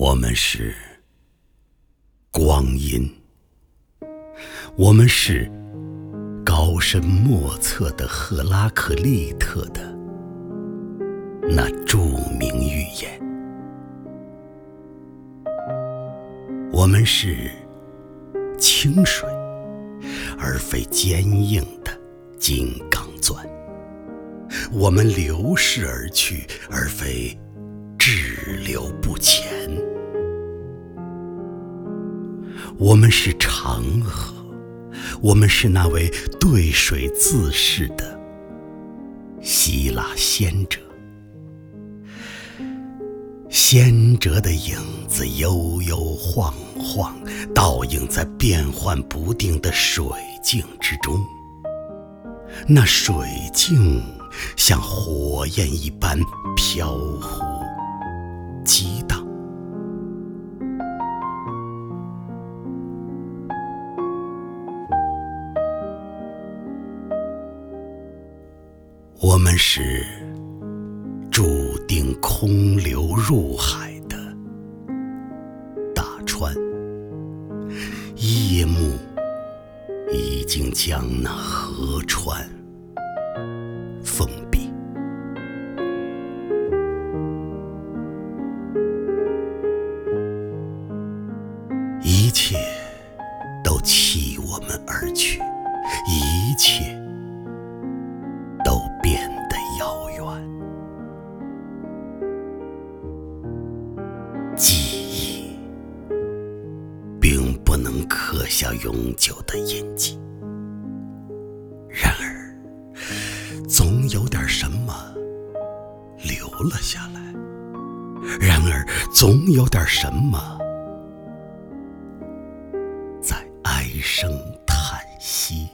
我们是光阴，我们是高深莫测的赫拉克利特的那著名预言。我们是清水，而非坚硬的金刚钻。我们流逝而去，而非滞留不我们是长河，我们是那位对水自适的希腊先哲。先哲的影子悠悠晃晃，倒映在变幻不定的水镜之中。那水镜像火焰一般飘忽激我们是注定空流入海的大川，夜幕已经将那河川封闭，一切都弃我们而去，一切。刻下永久的印记。然而，总有点什么留了下来；然而，总有点什么在唉声叹息。